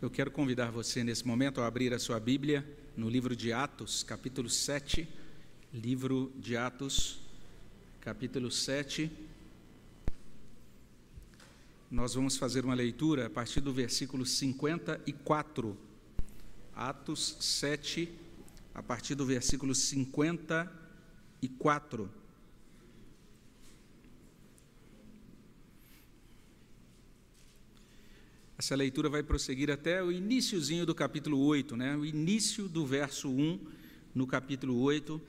Eu quero convidar você nesse momento a abrir a sua Bíblia no livro de Atos, capítulo 7. Livro de Atos, capítulo 7. Nós vamos fazer uma leitura a partir do versículo 54. Atos 7, a partir do versículo 54. Essa leitura vai prosseguir até o iníciozinho do capítulo 8, né? o início do verso 1 no capítulo 8.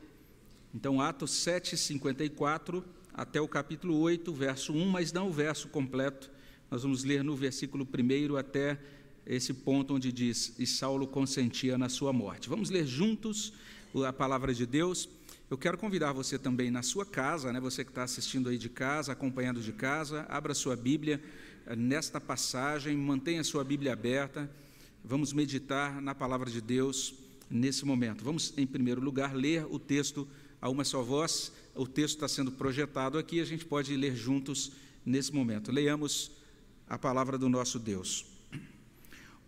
Então, Atos 7, 54 até o capítulo 8, verso 1, mas não o verso completo. Nós vamos ler no versículo 1 até esse ponto onde diz: E Saulo consentia na sua morte. Vamos ler juntos a palavra de Deus. Eu quero convidar você também na sua casa, né, você que está assistindo aí de casa, acompanhando de casa, abra sua Bíblia nesta passagem, mantenha sua Bíblia aberta, vamos meditar na palavra de Deus nesse momento. Vamos, em primeiro lugar, ler o texto a uma só voz, o texto está sendo projetado aqui, a gente pode ler juntos nesse momento. Leiamos a palavra do nosso Deus.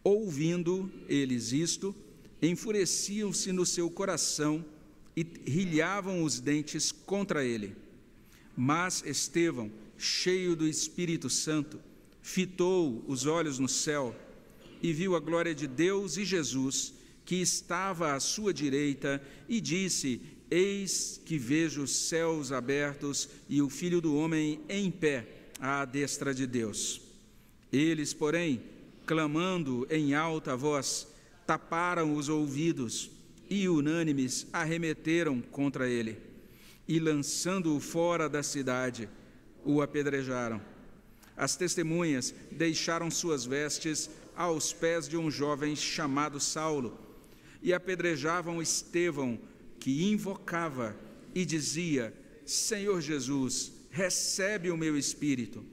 Ouvindo eles isto, enfureciam-se no seu coração e rilhavam os dentes contra ele. Mas Estevão, cheio do Espírito Santo, fitou os olhos no céu e viu a glória de Deus e Jesus, que estava à sua direita, e disse: Eis que vejo os céus abertos e o Filho do Homem em pé à destra de Deus. Eles, porém, clamando em alta voz, taparam os ouvidos e, unânimes, arremeteram contra ele e, lançando-o fora da cidade, o apedrejaram. As testemunhas deixaram suas vestes aos pés de um jovem chamado Saulo e apedrejavam Estevão, que invocava e dizia: Senhor Jesus, recebe o meu espírito.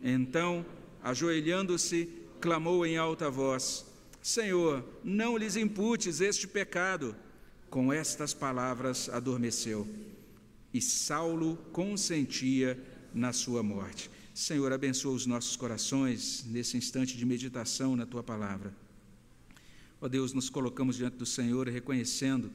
Então, ajoelhando-se, clamou em alta voz: Senhor, não lhes imputes este pecado. Com estas palavras adormeceu. E Saulo consentia na sua morte. Senhor, abençoa os nossos corações nesse instante de meditação na tua palavra. Ó Deus, nos colocamos diante do Senhor reconhecendo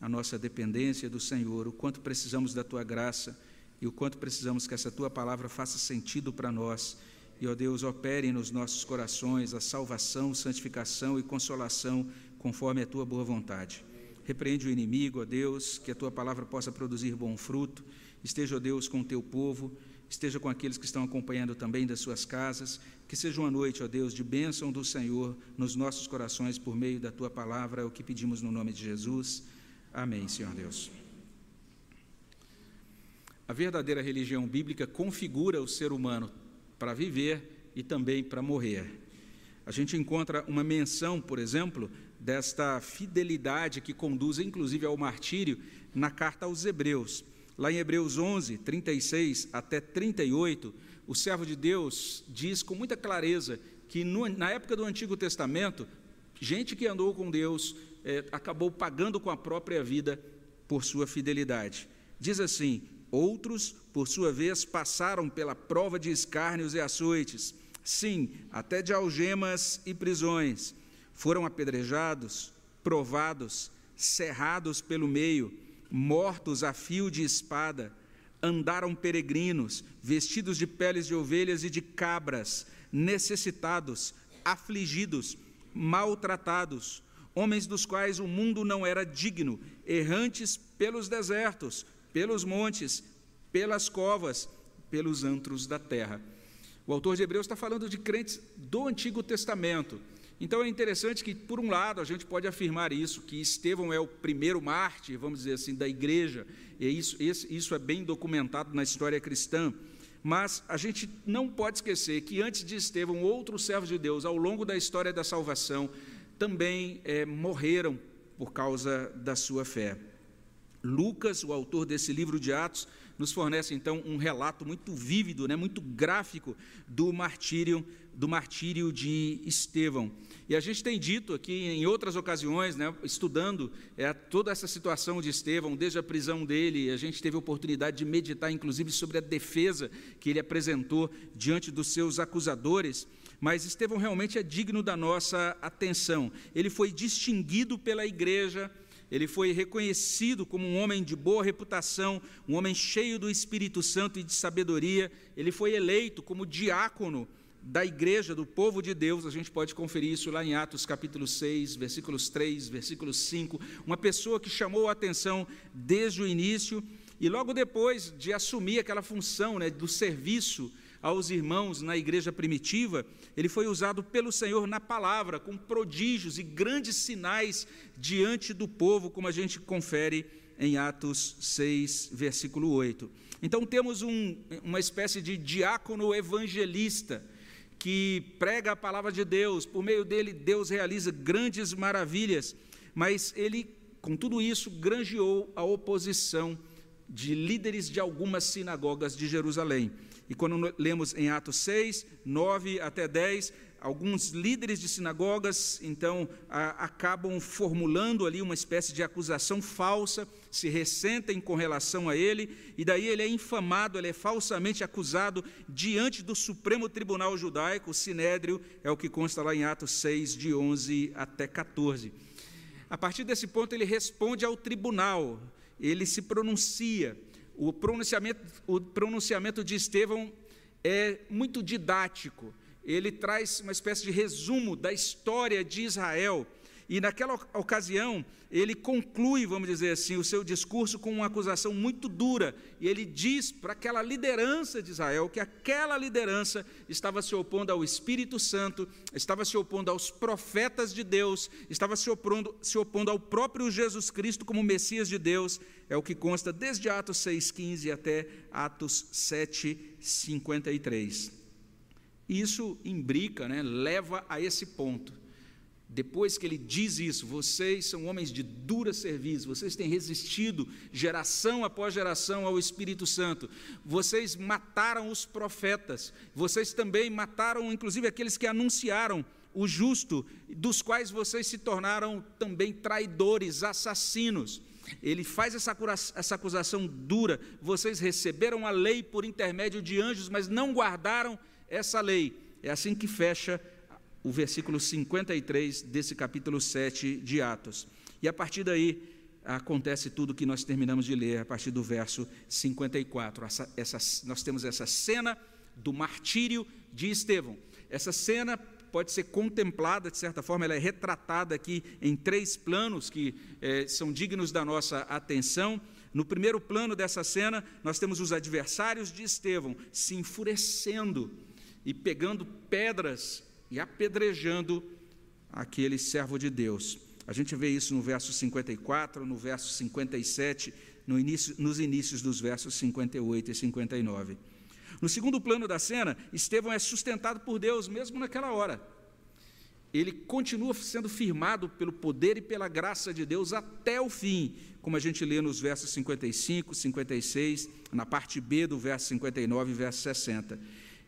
a nossa dependência do Senhor, o quanto precisamos da tua graça e o quanto precisamos que essa tua palavra faça sentido para nós. E, ó Deus, opere nos nossos corações a salvação, santificação e consolação conforme a tua boa vontade. Repreende o inimigo, ó Deus, que a tua palavra possa produzir bom fruto. Esteja, ó Deus, com o teu povo esteja com aqueles que estão acompanhando também das suas casas, que seja uma noite, ó Deus, de bênção do Senhor nos nossos corações por meio da tua palavra, é o que pedimos no nome de Jesus. Amém, Senhor Deus. A verdadeira religião bíblica configura o ser humano para viver e também para morrer. A gente encontra uma menção, por exemplo, desta fidelidade que conduz inclusive ao martírio na carta aos Hebreus. Lá em Hebreus 11, 36 até 38, o servo de Deus diz com muita clareza que no, na época do Antigo Testamento, gente que andou com Deus é, acabou pagando com a própria vida por sua fidelidade. Diz assim: Outros, por sua vez, passaram pela prova de escárnios e açoites, sim, até de algemas e prisões. Foram apedrejados, provados, cerrados pelo meio mortos a fio de espada, andaram peregrinos, vestidos de peles de ovelhas e de cabras, necessitados, afligidos, maltratados, homens dos quais o mundo não era digno, errantes pelos desertos, pelos montes, pelas covas, pelos antros da terra. O autor de Hebreus está falando de crentes do Antigo Testamento. Então é interessante que, por um lado, a gente pode afirmar isso, que Estevão é o primeiro mártir, vamos dizer assim, da igreja, e isso, isso é bem documentado na história cristã. Mas a gente não pode esquecer que antes de Estevão, outros servos de Deus, ao longo da história da salvação, também é, morreram por causa da sua fé. Lucas, o autor desse livro de Atos, nos fornece então um relato muito vívido, né, muito gráfico do martírio, do martírio de Estevão. E a gente tem dito aqui em outras ocasiões, né, estudando é, toda essa situação de Estevão, desde a prisão dele, a gente teve a oportunidade de meditar, inclusive, sobre a defesa que ele apresentou diante dos seus acusadores. mas Estevão realmente é digno da nossa atenção. Ele foi distinguido pela igreja, ele foi reconhecido como um homem de boa reputação, um homem cheio do Espírito Santo e de sabedoria. Ele foi eleito como diácono da igreja, do povo de Deus. A gente pode conferir isso lá em Atos capítulo 6, versículos 3, versículo 5. Uma pessoa que chamou a atenção desde o início e logo depois de assumir aquela função né, do serviço aos irmãos na igreja primitiva, ele foi usado pelo Senhor na palavra, com prodígios e grandes sinais diante do povo, como a gente confere em Atos 6, versículo 8. Então temos um, uma espécie de diácono evangelista que prega a palavra de Deus, por meio dele Deus realiza grandes maravilhas, mas ele, com tudo isso, granjeou a oposição de líderes de algumas sinagogas de Jerusalém. E quando lemos em Atos 6, 9 até 10, alguns líderes de sinagogas, então, a, acabam formulando ali uma espécie de acusação falsa, se ressentem com relação a ele, e daí ele é infamado, ele é falsamente acusado diante do Supremo Tribunal Judaico, o Sinédrio, é o que consta lá em Atos 6, de 11 até 14. A partir desse ponto, ele responde ao tribunal, ele se pronuncia. O pronunciamento, o pronunciamento de Estevão é muito didático. Ele traz uma espécie de resumo da história de Israel e naquela ocasião, ele conclui, vamos dizer assim, o seu discurso com uma acusação muito dura. E ele diz para aquela liderança de Israel que aquela liderança estava se opondo ao Espírito Santo, estava se opondo aos profetas de Deus, estava se opondo, se opondo ao próprio Jesus Cristo como Messias de Deus. É o que consta desde Atos 6,15 até Atos 7,53. Isso imbrica, né, leva a esse ponto depois que ele diz isso, vocês são homens de dura serviço, vocês têm resistido geração após geração ao Espírito Santo, vocês mataram os profetas, vocês também mataram, inclusive, aqueles que anunciaram o justo, dos quais vocês se tornaram também traidores, assassinos. Ele faz essa, essa acusação dura. Vocês receberam a lei por intermédio de anjos, mas não guardaram essa lei. É assim que fecha o versículo 53 desse capítulo 7 de Atos. E a partir daí acontece tudo que nós terminamos de ler, a partir do verso 54. Essa, essa, nós temos essa cena do martírio de Estevão. Essa cena pode ser contemplada, de certa forma, ela é retratada aqui em três planos que eh, são dignos da nossa atenção. No primeiro plano dessa cena, nós temos os adversários de Estevão se enfurecendo e pegando pedras e apedrejando aquele servo de Deus. A gente vê isso no verso 54, no verso 57, no início, nos inícios dos versos 58 e 59. No segundo plano da cena, Estevão é sustentado por Deus mesmo naquela hora. Ele continua sendo firmado pelo poder e pela graça de Deus até o fim, como a gente lê nos versos 55, 56, na parte B do verso 59 e verso 60.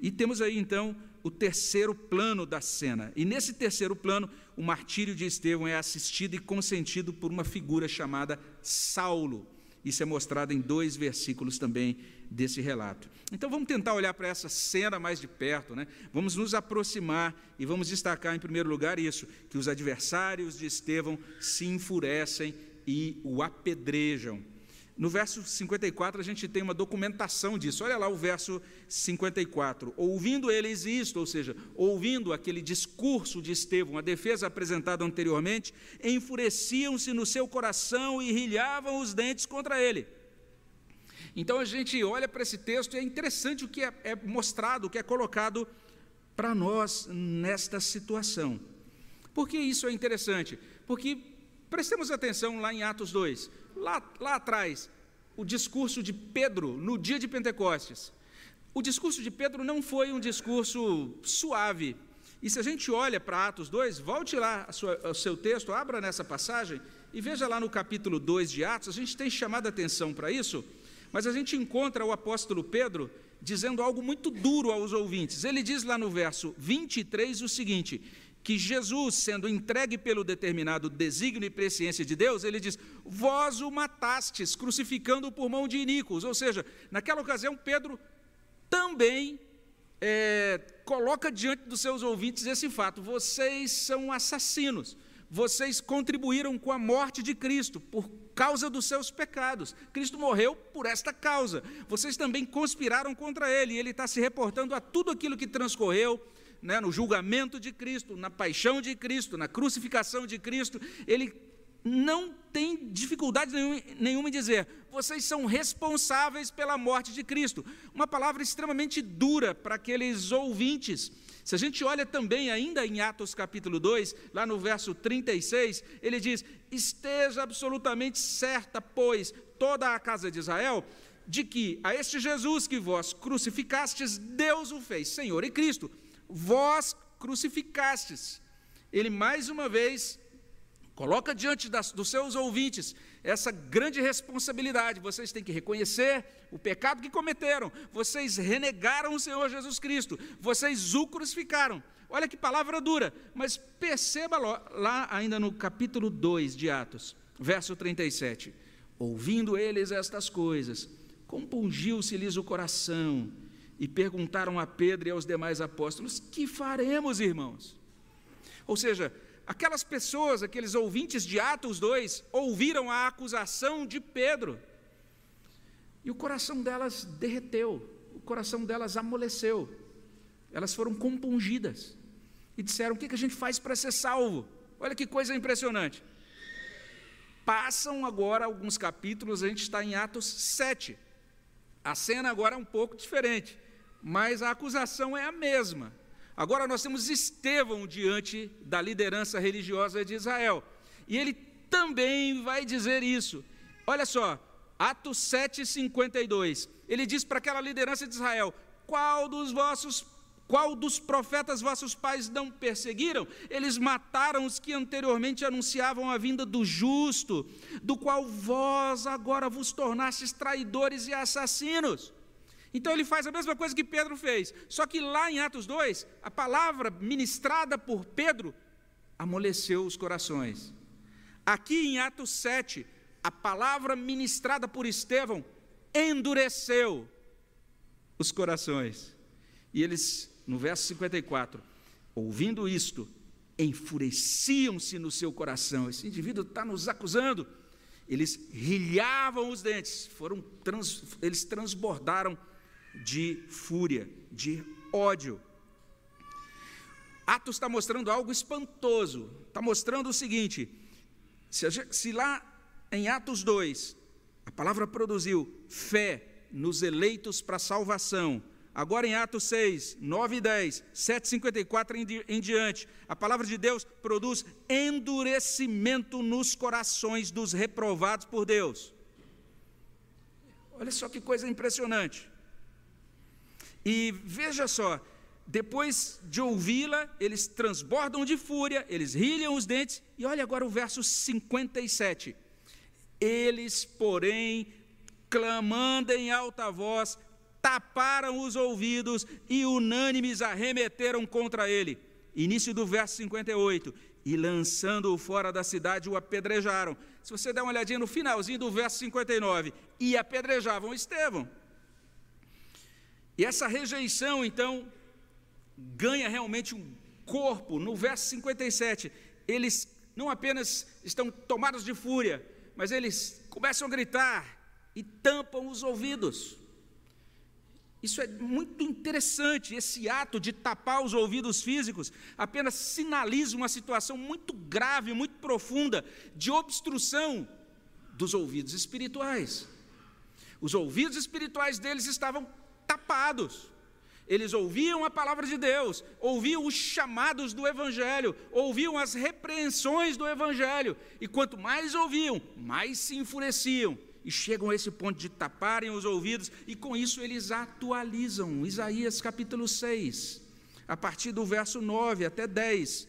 E temos aí então o terceiro plano da cena. E nesse terceiro plano, o martírio de Estevão é assistido e consentido por uma figura chamada Saulo. Isso é mostrado em dois versículos também desse relato. Então vamos tentar olhar para essa cena mais de perto, né? Vamos nos aproximar e vamos destacar em primeiro lugar isso, que os adversários de Estevão se enfurecem e o apedrejam. No verso 54, a gente tem uma documentação disso. Olha lá o verso 54. Ouvindo eles isto, ou seja, ouvindo aquele discurso de Estevão, a defesa apresentada anteriormente, enfureciam-se no seu coração e rilhavam os dentes contra ele. Então a gente olha para esse texto e é interessante o que é, é mostrado, o que é colocado para nós nesta situação. Por que isso é interessante? Porque prestemos atenção lá em Atos 2 lá, lá atrás, o discurso de Pedro no dia de Pentecostes. O discurso de Pedro não foi um discurso suave. E se a gente olha para Atos 2, volte lá o seu texto, abra nessa passagem e veja lá no capítulo 2 de Atos, a gente tem chamado atenção para isso, mas a gente encontra o apóstolo Pedro dizendo algo muito duro aos ouvintes. Ele diz lá no verso 23 o seguinte: que Jesus, sendo entregue pelo determinado desígnio e presciência de Deus, ele diz: Vós o matastes, crucificando-o por mão de iníquos. Ou seja, naquela ocasião, Pedro também é, coloca diante dos seus ouvintes esse fato: vocês são assassinos, vocês contribuíram com a morte de Cristo por causa dos seus pecados. Cristo morreu por esta causa. Vocês também conspiraram contra ele, e ele está se reportando a tudo aquilo que transcorreu. Né, no julgamento de Cristo, na paixão de Cristo, na crucificação de Cristo, ele não tem dificuldade nenhuma em dizer: vocês são responsáveis pela morte de Cristo. Uma palavra extremamente dura para aqueles ouvintes. Se a gente olha também, ainda em Atos capítulo 2, lá no verso 36, ele diz: Esteja absolutamente certa, pois, toda a casa de Israel, de que a este Jesus que vós crucificastes, Deus o fez, Senhor e Cristo. Vós crucificastes. Ele mais uma vez Coloca diante das, dos seus ouvintes essa grande responsabilidade. Vocês têm que reconhecer o pecado que cometeram. Vocês renegaram o Senhor Jesus Cristo. Vocês o crucificaram. Olha que palavra dura. Mas perceba lá, ainda no capítulo 2 de Atos, verso 37. Ouvindo eles estas coisas, compungiu-se-lhes o coração e perguntaram a Pedro e aos demais apóstolos: Que faremos, irmãos? Ou seja, Aquelas pessoas, aqueles ouvintes de Atos 2, ouviram a acusação de Pedro. E o coração delas derreteu, o coração delas amoleceu. Elas foram compungidas e disseram: O que a gente faz para ser salvo? Olha que coisa impressionante. Passam agora alguns capítulos, a gente está em Atos 7. A cena agora é um pouco diferente, mas a acusação é a mesma. Agora nós temos Estevão diante da liderança religiosa de Israel. E ele também vai dizer isso. Olha só, Atos 7:52. Ele diz para aquela liderança de Israel: "Qual dos vossos qual dos profetas vossos pais não perseguiram? Eles mataram os que anteriormente anunciavam a vinda do justo, do qual vós agora vos tornastes traidores e assassinos. Então ele faz a mesma coisa que Pedro fez, só que lá em Atos 2, a palavra ministrada por Pedro amoleceu os corações. Aqui em Atos 7, a palavra ministrada por Estevão endureceu os corações. E eles, no verso 54, ouvindo isto, enfureciam-se no seu coração. Esse indivíduo está nos acusando. Eles rilhavam os dentes, foram trans, eles transbordaram de fúria, de ódio. Atos está mostrando algo espantoso. Está mostrando o seguinte: se, lá em Atos 2, a palavra produziu fé nos eleitos para salvação, agora em Atos 6, 9 e 10, 7, 54 em, em diante, a palavra de Deus produz endurecimento nos corações dos reprovados por Deus. Olha só que coisa impressionante. E veja só, depois de ouvi-la, eles transbordam de fúria, eles rilham os dentes, e olha agora o verso 57. Eles, porém, clamando em alta voz, taparam os ouvidos e unânimes arremeteram contra ele. Início do verso 58. E lançando-o fora da cidade, o apedrejaram. Se você der uma olhadinha no finalzinho do verso 59, e apedrejavam Estevão. E essa rejeição, então, ganha realmente um corpo. No verso 57, eles não apenas estão tomados de fúria, mas eles começam a gritar e tampam os ouvidos. Isso é muito interessante. Esse ato de tapar os ouvidos físicos apenas sinaliza uma situação muito grave, muito profunda de obstrução dos ouvidos espirituais. Os ouvidos espirituais deles estavam tapados. Eles ouviam a palavra de Deus, ouviam os chamados do Evangelho, ouviam as repreensões do Evangelho, e quanto mais ouviam, mais se enfureciam, e chegam a esse ponto de taparem os ouvidos, e com isso eles atualizam. Isaías capítulo 6, a partir do verso 9 até 10,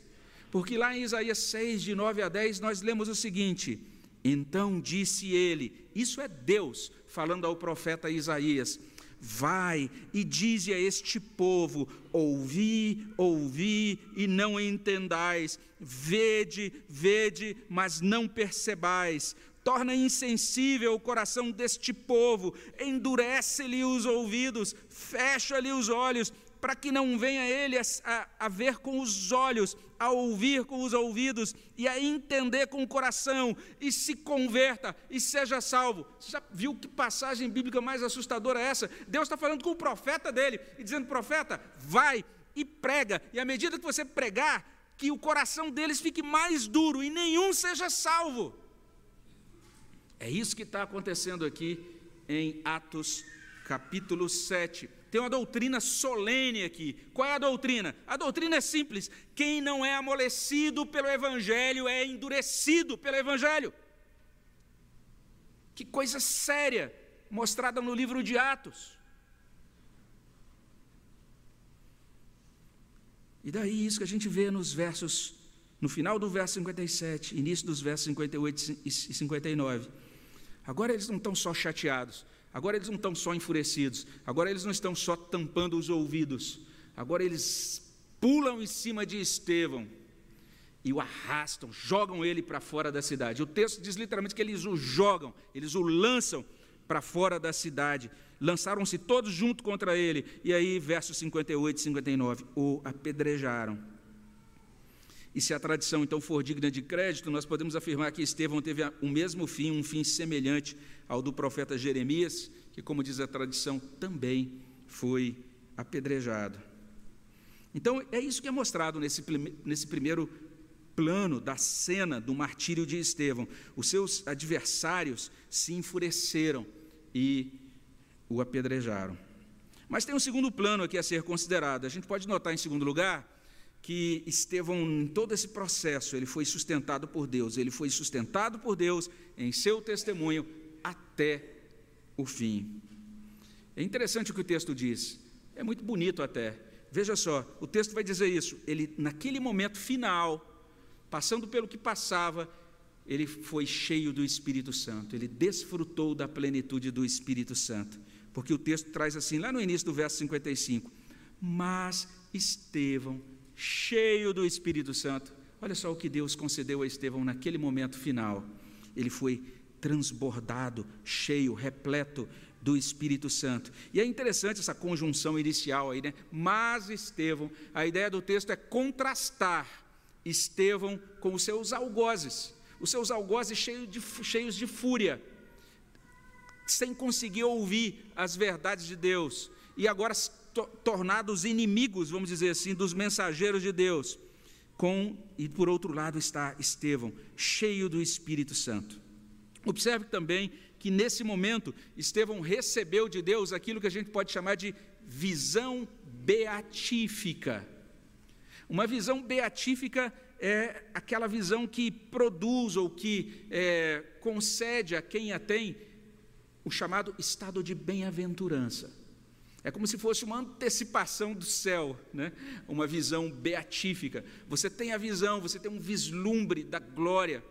porque lá em Isaías 6, de 9 a 10, nós lemos o seguinte: Então disse ele, isso é Deus falando ao profeta Isaías, Vai e dize a este povo: ouvi, ouvi e não entendais, vede, vede, mas não percebais. Torna insensível o coração deste povo, endurece-lhe os ouvidos, fecha-lhe os olhos, para que não venha ele a, a, a, ver com os olhos, a ouvir com os ouvidos e a entender com o coração e se converta e seja salvo. Você já viu que passagem bíblica mais assustadora é essa? Deus está falando com o profeta dele e dizendo: profeta, vai e prega, e à medida que você pregar, que o coração deles fique mais duro e nenhum seja salvo. É isso que está acontecendo aqui em Atos capítulo 7 tem uma doutrina solene aqui. Qual é a doutrina? A doutrina é simples: quem não é amolecido pelo Evangelho é endurecido pelo Evangelho. Que coisa séria, mostrada no livro de Atos. E daí isso que a gente vê nos versos, no final do verso 57, início dos versos 58 e 59. Agora eles não estão só chateados, Agora eles não estão só enfurecidos, agora eles não estão só tampando os ouvidos, agora eles pulam em cima de Estevão e o arrastam, jogam ele para fora da cidade. O texto diz literalmente que eles o jogam, eles o lançam para fora da cidade. Lançaram-se todos junto contra ele. E aí, versos 58 e 59, o apedrejaram. E se a tradição então for digna de crédito, nós podemos afirmar que Estevão teve o mesmo fim, um fim semelhante ao do profeta Jeremias, que, como diz a tradição, também foi apedrejado. Então, é isso que é mostrado nesse, nesse primeiro plano da cena do martírio de Estevão. Os seus adversários se enfureceram e o apedrejaram. Mas tem um segundo plano aqui a ser considerado. A gente pode notar, em segundo lugar, que Estevão, em todo esse processo, ele foi sustentado por Deus, ele foi sustentado por Deus em seu testemunho até o fim. É interessante o que o texto diz, é muito bonito até. Veja só, o texto vai dizer isso. Ele, naquele momento final, passando pelo que passava, ele foi cheio do Espírito Santo, ele desfrutou da plenitude do Espírito Santo. Porque o texto traz assim, lá no início do verso 55, mas Estevão cheio do Espírito Santo. Olha só o que Deus concedeu a Estevão naquele momento final. Ele foi transbordado, cheio, repleto do Espírito Santo. E é interessante essa conjunção inicial aí, né? Mas Estevão, a ideia do texto é contrastar Estevão com os seus algozes, os seus algozes cheios de, cheios de fúria, sem conseguir ouvir as verdades de Deus, e agora tornados inimigos, vamos dizer assim, dos mensageiros de Deus. Com, e por outro lado está Estevão, cheio do Espírito Santo. Observe também que nesse momento Estevão recebeu de Deus aquilo que a gente pode chamar de visão beatífica. Uma visão beatífica é aquela visão que produz ou que é, concede a quem a tem o chamado estado de bem-aventurança. É como se fosse uma antecipação do céu, né? uma visão beatífica. Você tem a visão, você tem um vislumbre da glória,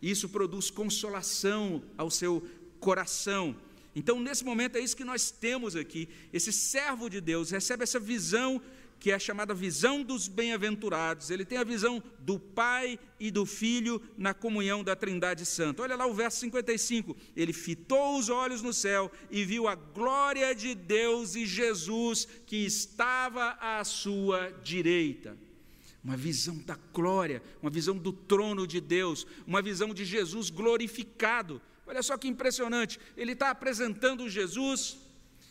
e isso produz consolação ao seu coração. Então, nesse momento, é isso que nós temos aqui. Esse servo de Deus recebe essa visão que é chamada visão dos bem-aventurados. Ele tem a visão do Pai e do Filho na comunhão da Trindade Santa. Olha lá o verso 55. Ele fitou os olhos no céu e viu a glória de Deus e Jesus que estava à sua direita. Uma visão da glória, uma visão do trono de Deus, uma visão de Jesus glorificado. Olha só que impressionante. Ele está apresentando Jesus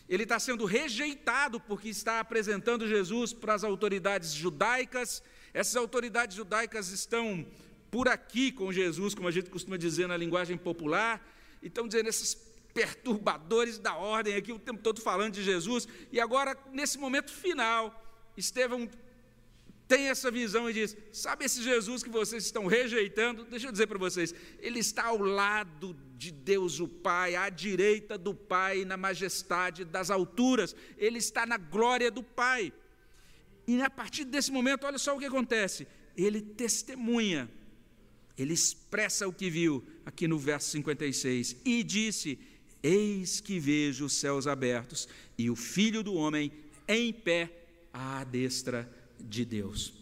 ele está sendo rejeitado porque está apresentando Jesus para as autoridades judaicas. Essas autoridades judaicas estão por aqui com Jesus, como a gente costuma dizer na linguagem popular, e estão dizendo esses perturbadores da ordem aqui o tempo todo falando de Jesus. E agora, nesse momento final, Estevão tem essa visão e diz: Sabe esse Jesus que vocês estão rejeitando? Deixa eu dizer para vocês, ele está ao lado de Deus o Pai, à direita do Pai, na majestade das alturas, ele está na glória do Pai. E a partir desse momento, olha só o que acontece: ele testemunha, ele expressa o que viu, aqui no verso 56, e disse: Eis que vejo os céus abertos e o filho do homem em pé à destra de Deus.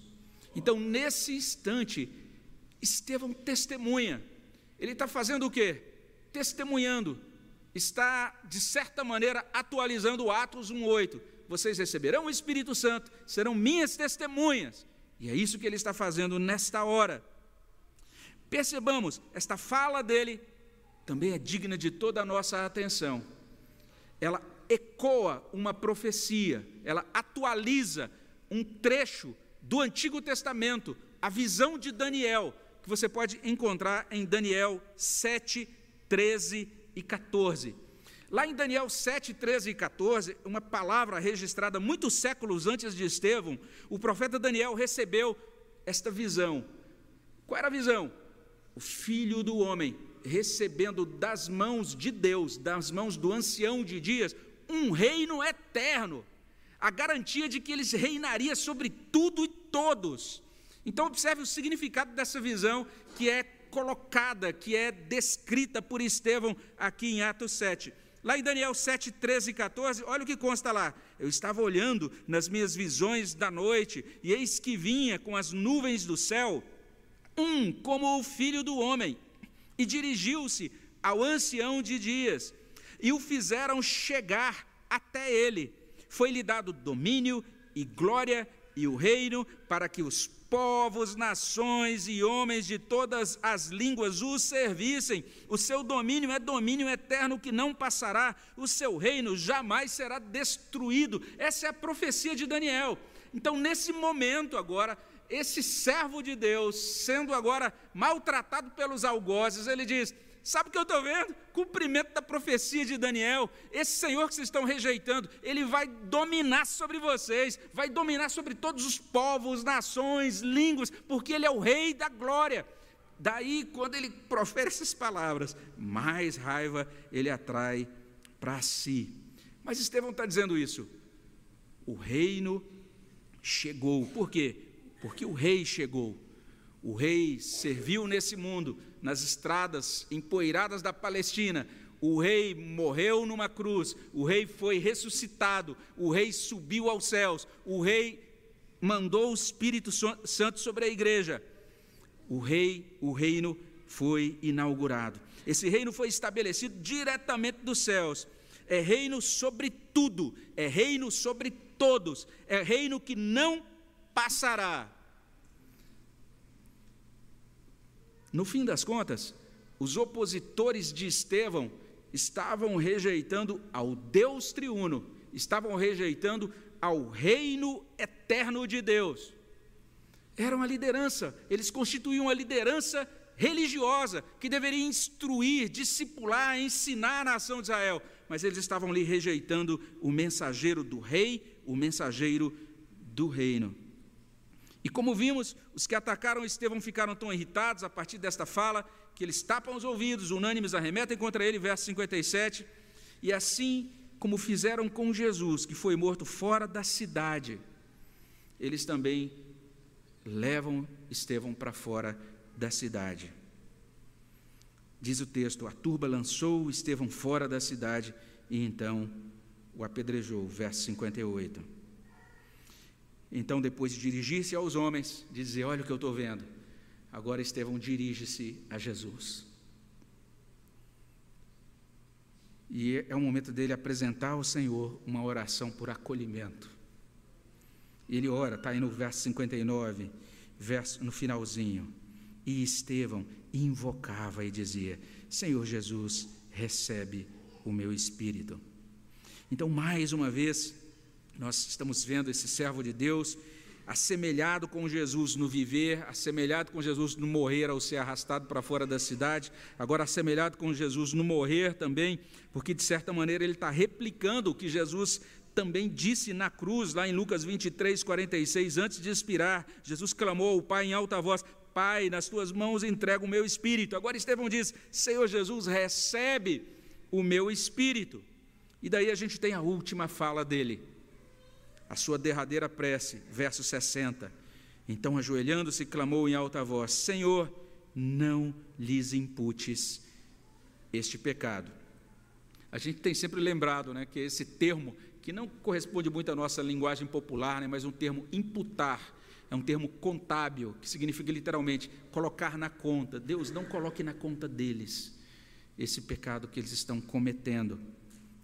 Então, nesse instante, Estevão testemunha. Ele está fazendo o quê? Testemunhando. Está, de certa maneira, atualizando Atos 1,8. vocês receberão o Espírito Santo, serão minhas testemunhas. E é isso que ele está fazendo nesta hora. Percebamos, esta fala dele também é digna de toda a nossa atenção. Ela ecoa uma profecia, ela atualiza um trecho do Antigo Testamento, a visão de Daniel, que você pode encontrar em Daniel 7, 13 e 14. Lá em Daniel 7, 13 e 14, uma palavra registrada muitos séculos antes de Estevão, o profeta Daniel recebeu esta visão. Qual era a visão? O filho do homem recebendo das mãos de Deus, das mãos do ancião de dias, um reino eterno, a garantia de que ele reinaria sobre tudo e todos. Então, observe o significado dessa visão que é colocada, que é descrita por Estevão aqui em Atos 7. Lá em Daniel 7, 13 e 14, olha o que consta lá. Eu estava olhando nas minhas visões da noite, e eis que vinha com as nuvens do céu, um como o filho do homem, e dirigiu-se ao ancião de dias, e o fizeram chegar até ele. Foi-lhe dado domínio e glória e o reino para que os povos, nações e homens de todas as línguas o servissem. O seu domínio é domínio eterno que não passará, o seu reino jamais será destruído. Essa é a profecia de Daniel. Então, nesse momento agora, esse servo de Deus, sendo agora maltratado pelos algozes, ele diz: Sabe o que eu estou vendo? Cumprimento da profecia de Daniel. Esse Senhor que vocês estão rejeitando, ele vai dominar sobre vocês, vai dominar sobre todos os povos, nações, línguas, porque ele é o Rei da glória. Daí, quando ele profere essas palavras, mais raiva ele atrai para si. Mas Estevão está dizendo isso. O reino chegou. Por quê? Porque o rei chegou. O rei serviu nesse mundo nas estradas empoeiradas da Palestina. O rei morreu numa cruz, o rei foi ressuscitado, o rei subiu aos céus, o rei mandou o Espírito Santo sobre a igreja. O rei, o reino foi inaugurado. Esse reino foi estabelecido diretamente dos céus. É reino sobre tudo, é reino sobre todos, é reino que não passará. No fim das contas, os opositores de Estevão estavam rejeitando ao Deus triuno, estavam rejeitando ao reino eterno de Deus. Era uma liderança, eles constituíam uma liderança religiosa que deveria instruir, discipular, ensinar a nação de Israel, mas eles estavam ali rejeitando o mensageiro do rei, o mensageiro do reino. E como vimos, os que atacaram Estevão ficaram tão irritados a partir desta fala que eles tapam os ouvidos, unânimes arremetem contra ele, verso 57. E assim como fizeram com Jesus, que foi morto fora da cidade, eles também levam Estevão para fora da cidade. Diz o texto: a turba lançou Estevão fora da cidade e então o apedrejou, verso 58. Então, depois de dirigir-se aos homens, dizer: Olha o que eu estou vendo. Agora Estevão dirige-se a Jesus. E é o momento dele apresentar ao Senhor uma oração por acolhimento. Ele ora, está aí no verso 59, verso, no finalzinho. E Estevão invocava e dizia: Senhor Jesus, recebe o meu espírito. Então, mais uma vez, nós estamos vendo esse servo de Deus assemelhado com Jesus no viver, assemelhado com Jesus no morrer ao ser arrastado para fora da cidade, agora assemelhado com Jesus no morrer também, porque de certa maneira ele está replicando o que Jesus também disse na cruz, lá em Lucas 23, 46, antes de expirar, Jesus clamou ao Pai em alta voz: Pai, nas tuas mãos entrego o meu espírito. Agora Estevão diz: Senhor Jesus, recebe o meu espírito. E daí a gente tem a última fala dele a sua derradeira prece, verso 60. Então, ajoelhando-se, clamou em alta voz: Senhor, não lhes imputes este pecado. A gente tem sempre lembrado né, que esse termo, que não corresponde muito à nossa linguagem popular, né, mas um termo imputar, é um termo contábil, que significa literalmente colocar na conta. Deus não coloque na conta deles esse pecado que eles estão cometendo.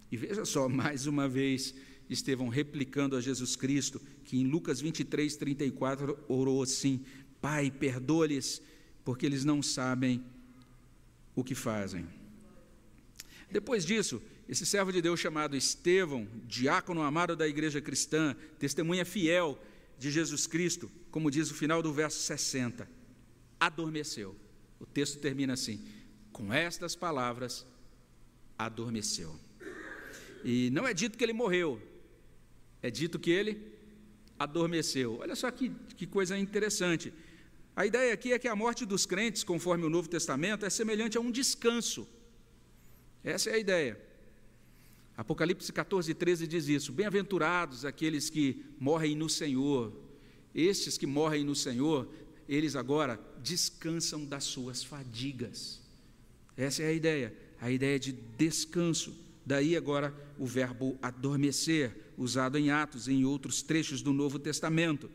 E veja só, mais uma vez, Estevão replicando a Jesus Cristo, que em Lucas 23, 34 orou assim: Pai, perdoa-lhes, porque eles não sabem o que fazem. Depois disso, esse servo de Deus chamado Estevão, diácono amado da igreja cristã, testemunha fiel de Jesus Cristo, como diz o final do verso 60, adormeceu. O texto termina assim: com estas palavras, adormeceu. E não é dito que ele morreu, é dito que ele adormeceu. Olha só que, que coisa interessante. A ideia aqui é que a morte dos crentes, conforme o Novo Testamento, é semelhante a um descanso. Essa é a ideia. Apocalipse 14, 13 diz isso: Bem-aventurados aqueles que morrem no Senhor. Estes que morrem no Senhor, eles agora descansam das suas fadigas. Essa é a ideia, a ideia de descanso. Daí agora o verbo adormecer, usado em Atos e em outros trechos do Novo Testamento.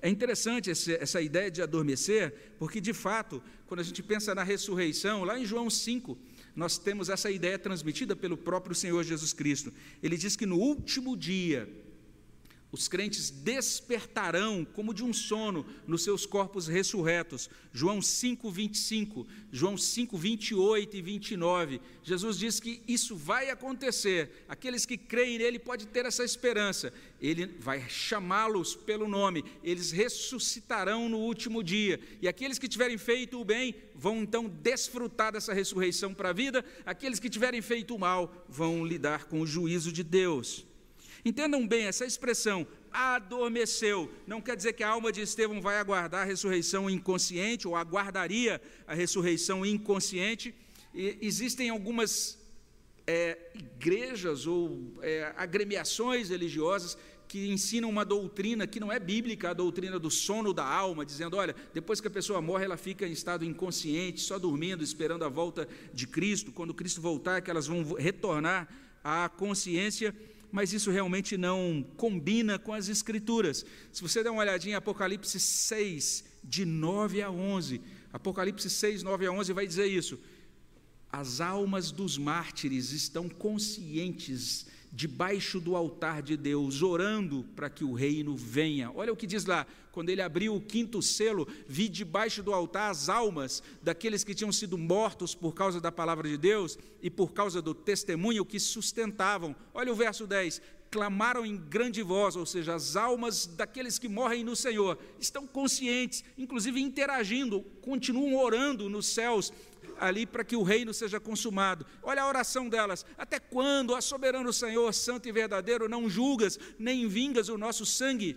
É interessante essa ideia de adormecer, porque de fato, quando a gente pensa na ressurreição, lá em João 5, nós temos essa ideia transmitida pelo próprio Senhor Jesus Cristo. Ele diz que no último dia, os crentes despertarão como de um sono nos seus corpos ressurretos. João 5, 25, João 5, 28 e 29. Jesus diz que isso vai acontecer. Aqueles que creem nele podem ter essa esperança. Ele vai chamá-los pelo nome. Eles ressuscitarão no último dia. E aqueles que tiverem feito o bem vão então desfrutar dessa ressurreição para a vida. Aqueles que tiverem feito o mal vão lidar com o juízo de Deus. Entendam bem, essa expressão adormeceu não quer dizer que a alma de Estevão vai aguardar a ressurreição inconsciente ou aguardaria a ressurreição inconsciente. E existem algumas é, igrejas ou é, agremiações religiosas que ensinam uma doutrina que não é bíblica, a doutrina do sono da alma, dizendo: olha, depois que a pessoa morre, ela fica em estado inconsciente, só dormindo, esperando a volta de Cristo. Quando Cristo voltar, que elas vão retornar à consciência mas isso realmente não combina com as Escrituras. Se você der uma olhadinha em Apocalipse 6, de 9 a 11, Apocalipse 6, 9 a 11 vai dizer isso. As almas dos mártires estão conscientes debaixo do altar de Deus, orando para que o reino venha. Olha o que diz lá: quando ele abriu o quinto selo, vi debaixo do altar as almas daqueles que tinham sido mortos por causa da palavra de Deus e por causa do testemunho que sustentavam. Olha o verso 10: clamaram em grande voz, ou seja, as almas daqueles que morrem no Senhor estão conscientes, inclusive interagindo, continuam orando nos céus ali para que o reino seja consumado. Olha a oração delas: Até quando, ó soberano Senhor, santo e verdadeiro, não julgas nem vingas o nosso sangue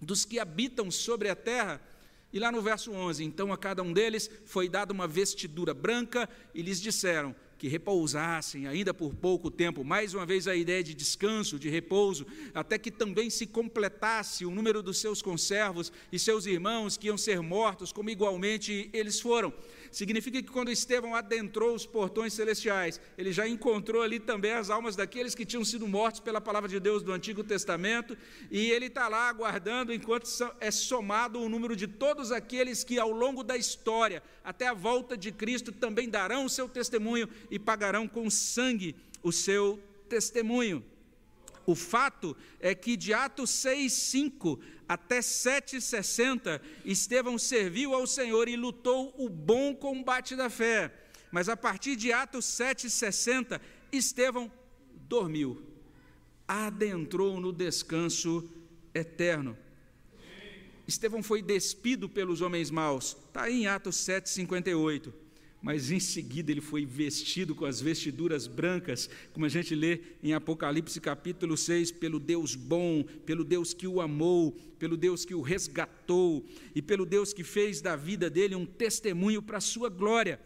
dos que habitam sobre a terra? E lá no verso 11: Então a cada um deles foi dada uma vestidura branca e lhes disseram: que repousassem ainda por pouco tempo, mais uma vez a ideia de descanso, de repouso, até que também se completasse o número dos seus conservos e seus irmãos que iam ser mortos, como igualmente eles foram. Significa que quando Estevão adentrou os portões celestiais, ele já encontrou ali também as almas daqueles que tinham sido mortos pela palavra de Deus do Antigo Testamento, e ele está lá aguardando enquanto é somado o número de todos aqueles que ao longo da história, até a volta de Cristo, também darão o seu testemunho e pagarão com sangue o seu testemunho. O fato é que de Atos 6, 5 até 7,60, Estevão serviu ao Senhor e lutou o bom combate da fé. Mas a partir de Atos 7,60, Estevão dormiu, adentrou no descanso eterno. Estevão foi despido pelos homens maus, está em Atos 7,58 mas em seguida ele foi vestido com as vestiduras brancas, como a gente lê em Apocalipse capítulo 6, pelo Deus bom, pelo Deus que o amou, pelo Deus que o resgatou e pelo Deus que fez da vida dele um testemunho para a sua glória.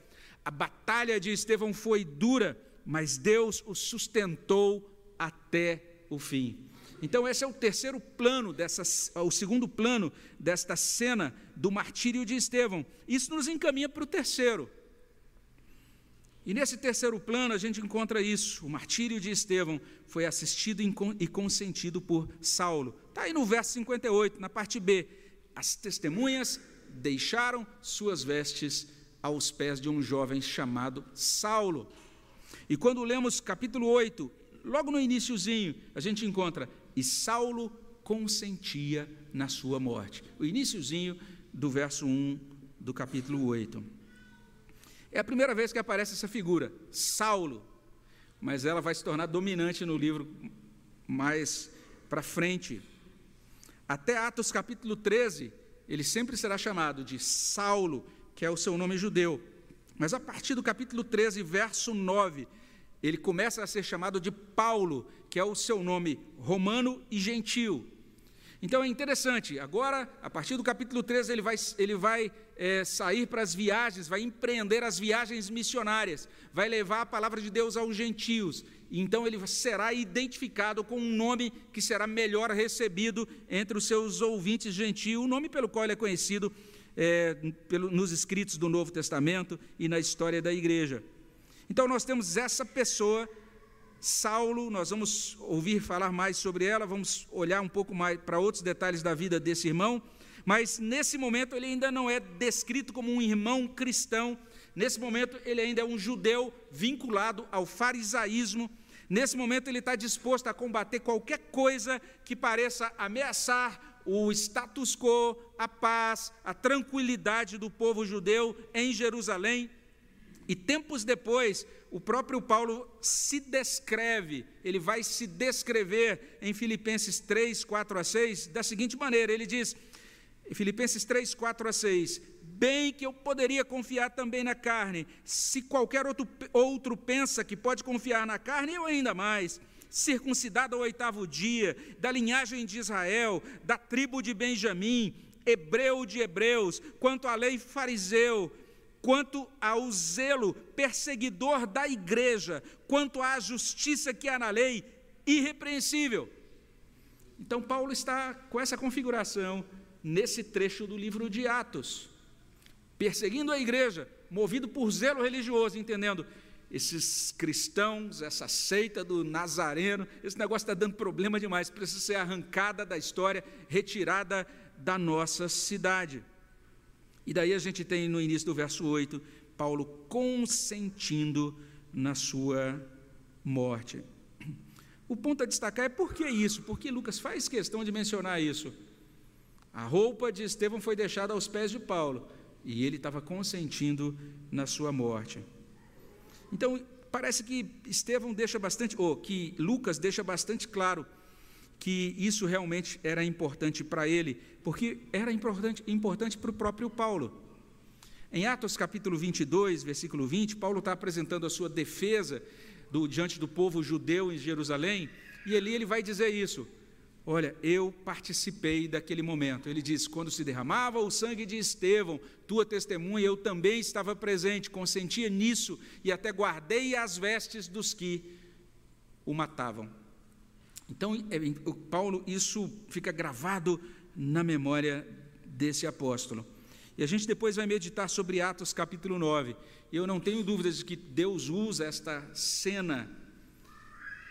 A batalha de Estevão foi dura, mas Deus o sustentou até o fim. Então esse é o terceiro plano dessa, o segundo plano desta cena do martírio de Estevão. Isso nos encaminha para o terceiro. E nesse terceiro plano a gente encontra isso: o martírio de Estevão foi assistido e consentido por Saulo. Está aí no verso 58, na parte B. As testemunhas deixaram suas vestes aos pés de um jovem chamado Saulo. E quando lemos capítulo 8, logo no iníciozinho, a gente encontra e Saulo consentia na sua morte. O iníciozinho do verso 1 do capítulo 8. É a primeira vez que aparece essa figura, Saulo, mas ela vai se tornar dominante no livro mais para frente. Até Atos capítulo 13, ele sempre será chamado de Saulo, que é o seu nome judeu. Mas a partir do capítulo 13, verso 9, ele começa a ser chamado de Paulo, que é o seu nome romano e gentil. Então é interessante, agora, a partir do capítulo 13, ele vai, ele vai é, sair para as viagens, vai empreender as viagens missionárias, vai levar a palavra de Deus aos gentios. Então ele será identificado com um nome que será melhor recebido entre os seus ouvintes gentios, o nome pelo qual ele é conhecido é, pelo, nos escritos do Novo Testamento e na história da igreja. Então nós temos essa pessoa Saulo, nós vamos ouvir falar mais sobre ela, vamos olhar um pouco mais para outros detalhes da vida desse irmão, mas nesse momento ele ainda não é descrito como um irmão cristão, nesse momento ele ainda é um judeu vinculado ao farisaísmo, nesse momento ele está disposto a combater qualquer coisa que pareça ameaçar o status quo, a paz, a tranquilidade do povo judeu em Jerusalém. E tempos depois, o próprio Paulo se descreve, ele vai se descrever em Filipenses 3, 4 a 6, da seguinte maneira: ele diz, em Filipenses 3, 4 a 6, bem que eu poderia confiar também na carne, se qualquer outro, outro pensa que pode confiar na carne, eu ainda mais. Circuncidado ao oitavo dia, da linhagem de Israel, da tribo de Benjamim, hebreu de hebreus, quanto à lei fariseu, quanto ao zelo perseguidor da igreja, quanto à justiça que há na lei, irrepreensível. Então, Paulo está com essa configuração nesse trecho do livro de Atos, perseguindo a igreja, movido por zelo religioso, entendendo esses cristãos, essa seita do Nazareno, esse negócio está dando problema demais, precisa ser arrancada da história, retirada da nossa cidade. E daí a gente tem no início do verso 8, Paulo consentindo na sua morte. O ponto a destacar é por que isso? Porque Lucas faz questão de mencionar isso. A roupa de Estevão foi deixada aos pés de Paulo e ele estava consentindo na sua morte. Então, parece que Estevão deixa bastante, ou que Lucas deixa bastante claro que isso realmente era importante para ele, porque era importante, importante para o próprio Paulo. Em Atos capítulo 22, versículo 20, Paulo está apresentando a sua defesa do, diante do povo judeu em Jerusalém, e ali ele vai dizer isso. Olha, eu participei daquele momento. Ele diz: quando se derramava o sangue de Estevão, tua testemunha, eu também estava presente, consentia nisso e até guardei as vestes dos que o matavam. Então, é, Paulo, isso fica gravado na memória desse apóstolo. E a gente depois vai meditar sobre Atos capítulo 9. Eu não tenho dúvidas de que Deus usa esta cena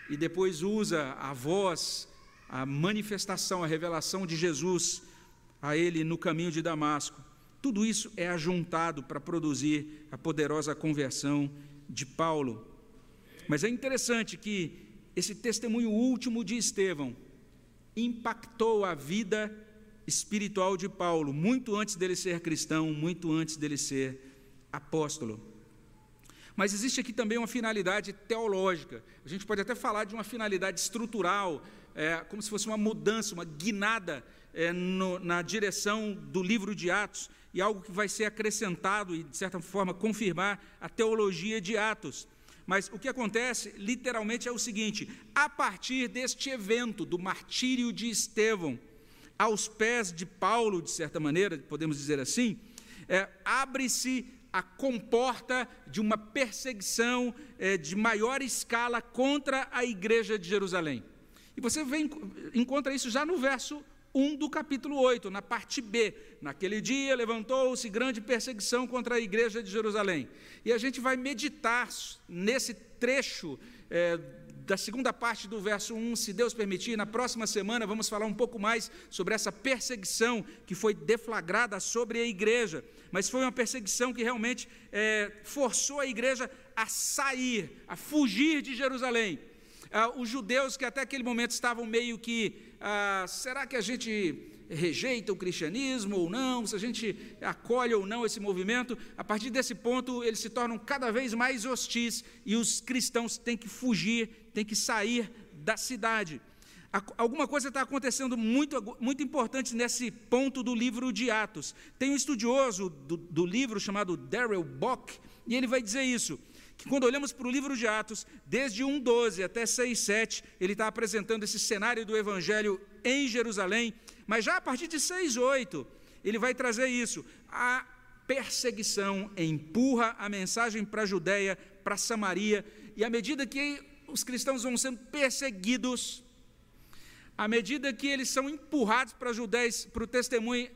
e depois usa a voz, a manifestação, a revelação de Jesus a ele no caminho de Damasco. Tudo isso é ajuntado para produzir a poderosa conversão de Paulo. Mas é interessante que esse testemunho último de Estevão impactou a vida espiritual de Paulo, muito antes dele ser cristão, muito antes dele ser apóstolo. Mas existe aqui também uma finalidade teológica. A gente pode até falar de uma finalidade estrutural, é, como se fosse uma mudança, uma guinada é, no, na direção do livro de Atos, e algo que vai ser acrescentado e, de certa forma, confirmar a teologia de Atos. Mas o que acontece, literalmente, é o seguinte: a partir deste evento do martírio de Estevão, aos pés de Paulo, de certa maneira, podemos dizer assim, é, abre-se a comporta de uma perseguição é, de maior escala contra a igreja de Jerusalém. E você vem, encontra isso já no verso 1 do capítulo 8, na parte B. Naquele dia levantou-se grande perseguição contra a igreja de Jerusalém. E a gente vai meditar nesse trecho é, da segunda parte do verso 1, se Deus permitir. Na próxima semana vamos falar um pouco mais sobre essa perseguição que foi deflagrada sobre a igreja. Mas foi uma perseguição que realmente é, forçou a igreja a sair, a fugir de Jerusalém Ah, os judeus que até aquele momento estavam meio que, ah, será que a gente rejeita o cristianismo ou não, se a gente acolhe ou não esse movimento, a partir desse ponto eles se tornam cada vez mais hostis e os cristãos têm que fugir, têm que sair da cidade. Alguma coisa está acontecendo muito, muito importante nesse ponto do livro de Atos. Tem um estudioso do, do livro chamado Darrell Bock, e ele vai dizer isso que quando olhamos para o livro de Atos, desde 1,12 até 6,7, ele está apresentando esse cenário do Evangelho em Jerusalém, mas já a partir de 6,8, ele vai trazer isso. A perseguição empurra a mensagem para a Judéia, para Samaria, e à medida que os cristãos vão sendo perseguidos, à medida que eles são empurrados para, Judéis, para, o testemunho,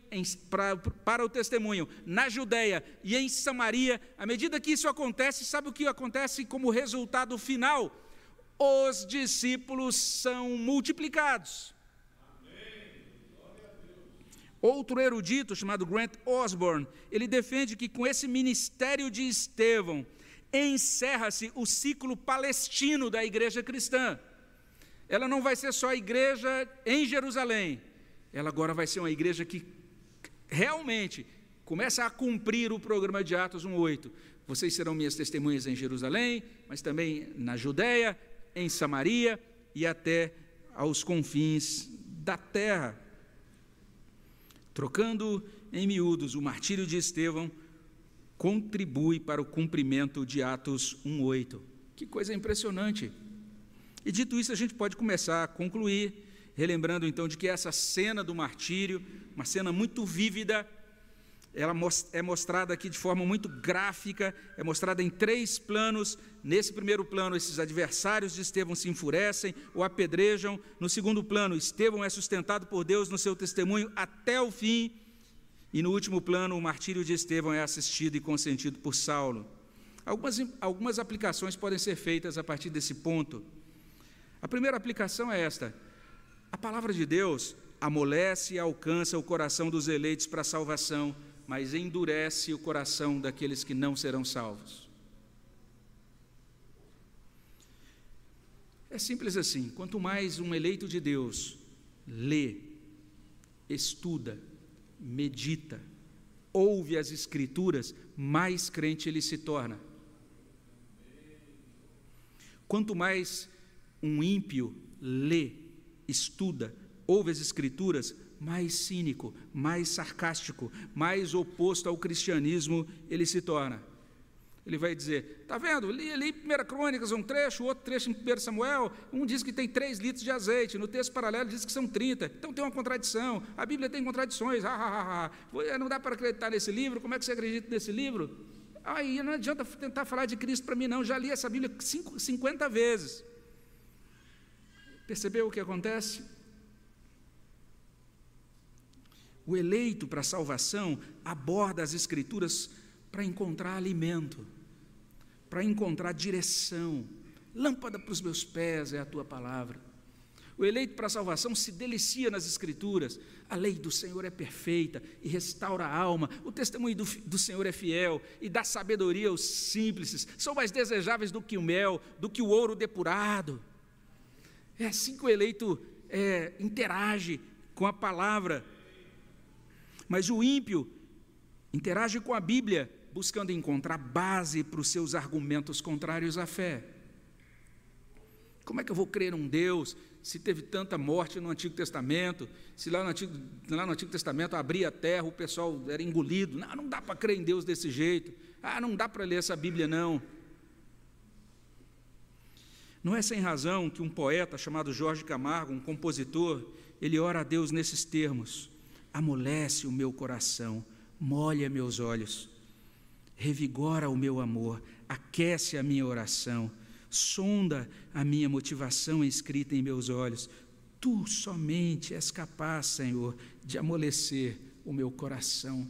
para, para o testemunho na Judéia e em Samaria, à medida que isso acontece, sabe o que acontece como resultado final? Os discípulos são multiplicados. Outro erudito chamado Grant Osborne, ele defende que com esse ministério de Estevão encerra-se o ciclo palestino da igreja cristã ela não vai ser só a igreja em Jerusalém, ela agora vai ser uma igreja que realmente começa a cumprir o programa de Atos 1:8. Vocês serão minhas testemunhas em Jerusalém, mas também na Judéia, em Samaria e até aos confins da terra. Trocando em miúdos, o martírio de Estevão contribui para o cumprimento de Atos 1:8. Que coisa impressionante! E dito isso, a gente pode começar a concluir, relembrando então de que essa cena do martírio, uma cena muito vívida, ela é mostrada aqui de forma muito gráfica, é mostrada em três planos. Nesse primeiro plano, esses adversários de Estevão se enfurecem, o apedrejam. No segundo plano, Estevão é sustentado por Deus no seu testemunho até o fim. E no último plano, o martírio de Estevão é assistido e consentido por Saulo. Algumas, algumas aplicações podem ser feitas a partir desse ponto. A primeira aplicação é esta: a palavra de Deus amolece e alcança o coração dos eleitos para a salvação, mas endurece o coração daqueles que não serão salvos. É simples assim: quanto mais um eleito de Deus lê, estuda, medita, ouve as Escrituras, mais crente ele se torna. Quanto mais um ímpio lê, estuda, ouve as Escrituras, mais cínico, mais sarcástico, mais oposto ao cristianismo ele se torna. Ele vai dizer: está vendo? Li ali 1 Crônicas um trecho, outro trecho em 1 Samuel. Um diz que tem 3 litros de azeite, no texto paralelo diz que são 30. Então tem uma contradição. A Bíblia tem contradições. Ah, ah, ah, não dá para acreditar nesse livro. Como é que você acredita nesse livro? Aí não adianta tentar falar de Cristo para mim, não. Já li essa Bíblia 50 vezes. Percebeu o que acontece? O eleito para a salvação aborda as Escrituras para encontrar alimento, para encontrar direção. Lâmpada para os meus pés é a tua palavra. O eleito para a salvação se delicia nas Escrituras. A lei do Senhor é perfeita e restaura a alma. O testemunho do, do, Senhor é fiel e dá sabedoria aos simples. São mais desejáveis do que o mel, do que o ouro depurado. É assim que o eleito é, interage com a palavra. Mas o ímpio interage com a Bíblia, buscando encontrar base para os seus argumentos contrários à fé. Como é que eu vou crer um Deus se teve tanta morte no Antigo Testamento? Se lá no Antigo, lá no Antigo Testamento abria a terra, o pessoal era engolido. Não, não dá para crer em Deus desse jeito. Ah, não dá para ler essa Bíblia, não. Não é sem razão que um poeta chamado Jorge Camargo, um compositor, ele ora a Deus nesses termos: amolece o meu coração, molha meus olhos, revigora o meu amor, aquece a minha oração, sonda a minha motivação escrita em meus olhos. Tu somente és capaz, Senhor, de amolecer o meu coração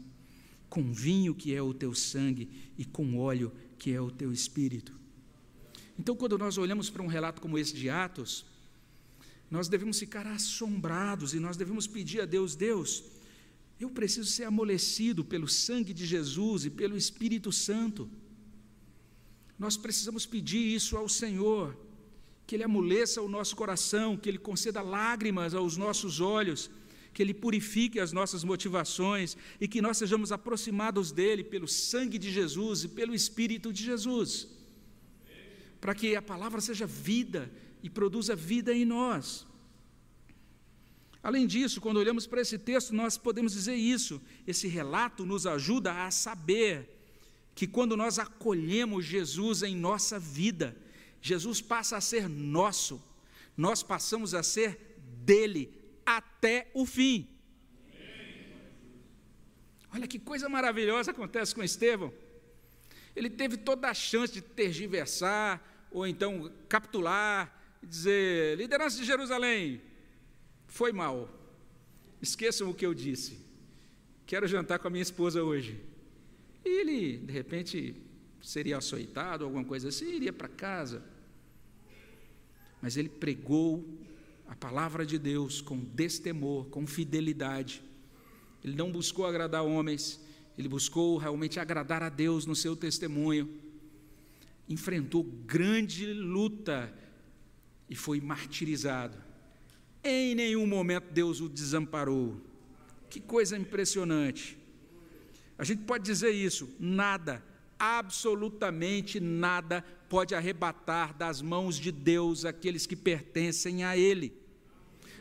com vinho que é o teu sangue e com óleo que é o teu espírito. Então, quando nós olhamos para um relato como esse de Atos, nós devemos ficar assombrados e nós devemos pedir a Deus: Deus, eu preciso ser amolecido pelo sangue de Jesus e pelo Espírito Santo. Nós precisamos pedir isso ao Senhor. que Ele amoleça o nosso coração, que Ele conceda lágrimas aos nossos olhos, que Ele purifique as nossas motivações e que nós sejamos aproximados dEle pelo sangue de Jesus e pelo Espírito de Jesus, para que a palavra seja vida e produza vida em nós. Além disso, quando olhamos para esse texto, nós podemos dizer isso. Esse relato nos ajuda a saber que quando nós acolhemos Jesus em nossa vida, Jesus passa a ser nosso, nós passamos a ser dele até o fim. Olha que coisa maravilhosa acontece com Estevão. Ele teve toda a chance de tergiversar, ou então capitular, dizer: liderança de Jerusalém, foi mal. Esqueçam o que eu disse. Quero jantar com a minha esposa hoje. E ele, de repente, seria açoitado, alguma coisa assim, iria para casa. Mas ele pregou a palavra de Deus com destemor, com fidelidade. Ele não buscou agradar homens, ele buscou realmente agradar a Deus no seu testemunho. Enfrentou grande luta e foi martirizado. Em nenhum momento Deus o desamparou. Que coisa impressionante. A gente pode dizer isso, nada, absolutamente nada pode arrebatar das mãos de Deus aqueles que pertencem a Ele.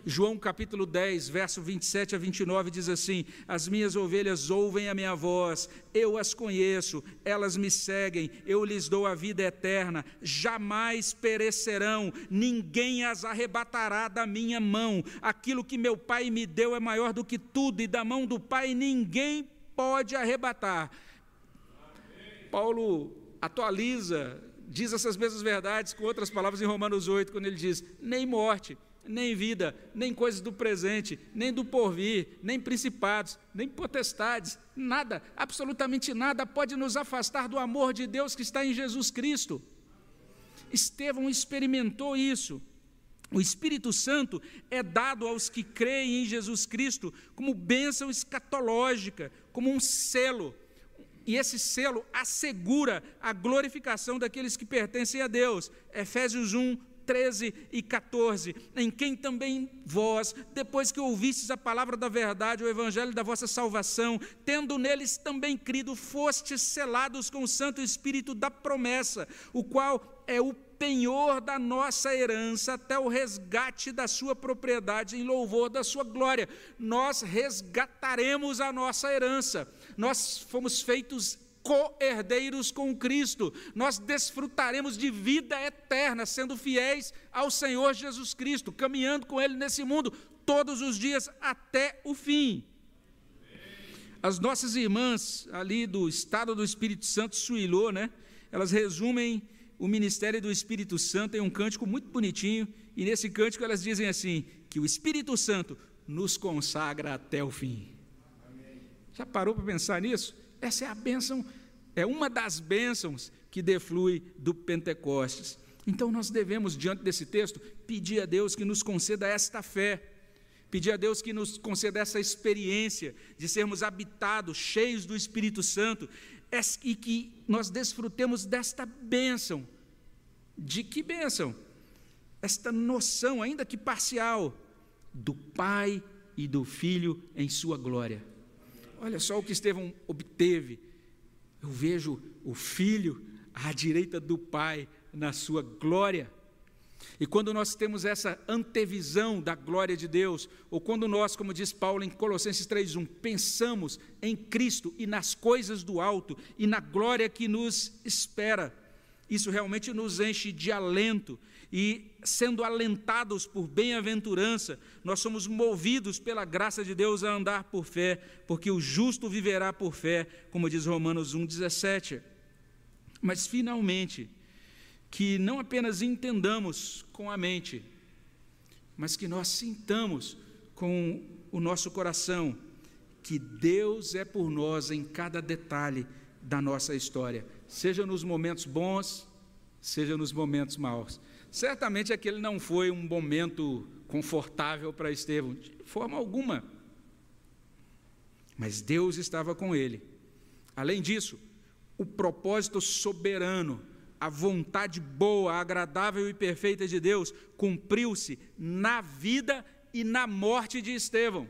João capítulo 10, verso 27 a 29 diz assim: As minhas ovelhas ouvem a minha voz, eu as conheço, elas me seguem, eu lhes dou a vida eterna, jamais perecerão, ninguém as arrebatará da minha mão. Aquilo que meu Pai me deu é maior do que tudo, e da mão do Pai ninguém pode arrebatar. Paulo atualiza, diz essas mesmas verdades com outras palavras em Romanos 8, quando ele diz: nem morte nem vida, nem coisas do presente, nem do porvir, nem principados, nem potestades, nada, absolutamente nada pode nos afastar do amor de Deus que está em Jesus Cristo. Estevão experimentou isso. O Espírito Santo é dado aos que creem em Jesus Cristo como bênção escatológica, como um selo. E esse selo assegura a glorificação daqueles que pertencem a Deus. Efésios 1, 13 e 14, em quem também vós, depois que ouvistes a palavra da verdade, o evangelho da vossa salvação, tendo neles também crido, fostes selados com o Santo Espírito da promessa, o qual é o penhor da nossa herança até o resgate da sua propriedade em louvor da sua glória. Nós resgataremos a nossa herança. Nós fomos feitos co-herdeiros com Cristo. Nós desfrutaremos de vida eterna, sendo fiéis ao Senhor Jesus Cristo, caminhando com Ele nesse mundo todos os dias até o fim. As nossas irmãs ali do estado do Espírito Santo, Suilô, né? Elas resumem o ministério do Espírito Santo em um cântico muito bonitinho, e nesse cântico elas dizem assim: que o Espírito Santo nos consagra até o fim. Já parou para pensar nisso? Essa é a bênção, é uma das bênçãos que deflui do Pentecostes. Então nós devemos, diante desse texto, pedir a Deus que nos conceda esta fé, pedir a Deus que nos conceda essa experiência de sermos habitados, cheios do Espírito Santo, e que nós desfrutemos desta bênção. De que bênção? Esta noção, ainda que parcial, do Pai e do Filho em Sua glória. Olha só o que Estevão obteve. Eu vejo o filho à direita do pai na sua glória. E quando nós temos essa antevisão da glória de Deus, ou quando nós, como diz Paulo em Colossenses 3:1, pensamos em Cristo e nas coisas do alto e na glória que nos espera, isso realmente nos enche de alento e sendo alentados por bem-aventurança, nós somos movidos pela graça de Deus a andar por fé, porque o justo viverá por fé, como diz Romanos 1,17. Mas, finalmente, que não apenas entendamos com a mente, mas que nós sintamos com o nosso coração que Deus é por nós em cada detalhe da nossa história, seja nos momentos bons, seja nos momentos maus. Certamente aquele não foi um momento confortável para Estevão, de forma alguma. Mas Deus estava com ele. Além disso, o propósito soberano a vontade boa, agradável e perfeita de Deus cumpriu-se na vida e na morte de Estevão.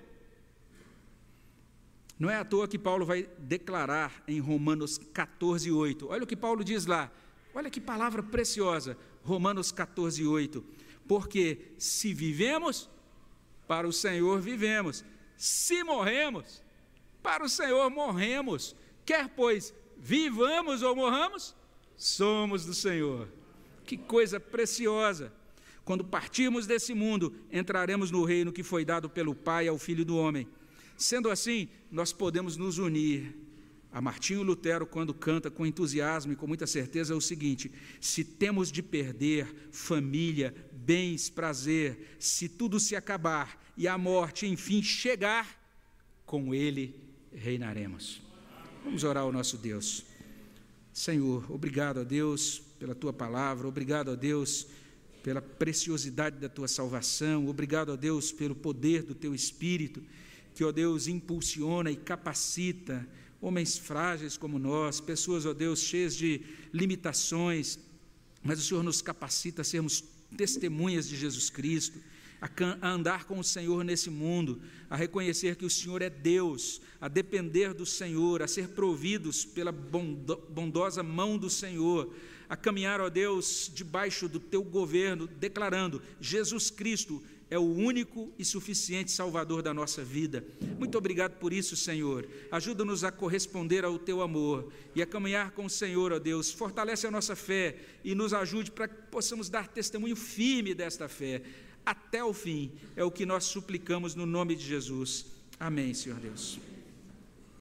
Não é à toa que Paulo vai declarar em Romanos 14, 8. Olha o que Paulo diz lá. Olha que palavra preciosa. Romanos 14, 8. Porque se vivemos, para o Senhor vivemos. Se morremos, para o Senhor morremos. Quer, pois, vivamos ou morramos, somos do Senhor. Que coisa preciosa! Quando partirmos desse mundo, entraremos no reino que foi dado pelo Pai ao Filho do Homem. Sendo assim, nós podemos nos unir. A Martinho Lutero, quando canta com entusiasmo e com muita certeza, é o seguinte: se temos de perder família, bens, prazer, se tudo se acabar e a morte enfim chegar, com Ele reinaremos. Vamos orar ao nosso Deus. Senhor, obrigado a Deus pela tua palavra, obrigado a Deus pela preciosidade da tua salvação, obrigado a Deus pelo poder do teu Espírito que, ó Deus, impulsiona e capacita homens frágeis como nós, pessoas, ó Deus, cheias de limitações, mas o Senhor nos capacita a sermos testemunhas de Jesus Cristo, a andar com o Senhor nesse mundo, a reconhecer que o Senhor é Deus, a depender do Senhor, a ser providos pela bondosa mão do Senhor, a caminhar, ó Deus, debaixo do teu governo, declarando: Jesus Cristo é o único e suficiente Salvador da nossa vida. Muito obrigado por isso, Senhor. Ajuda-nos a corresponder ao teu amor e a caminhar com o Senhor, ó Deus. Fortalece a nossa fé e nos ajude para que possamos dar testemunho firme desta fé até o fim. É o que nós suplicamos no nome de Jesus. Amém, Senhor Deus.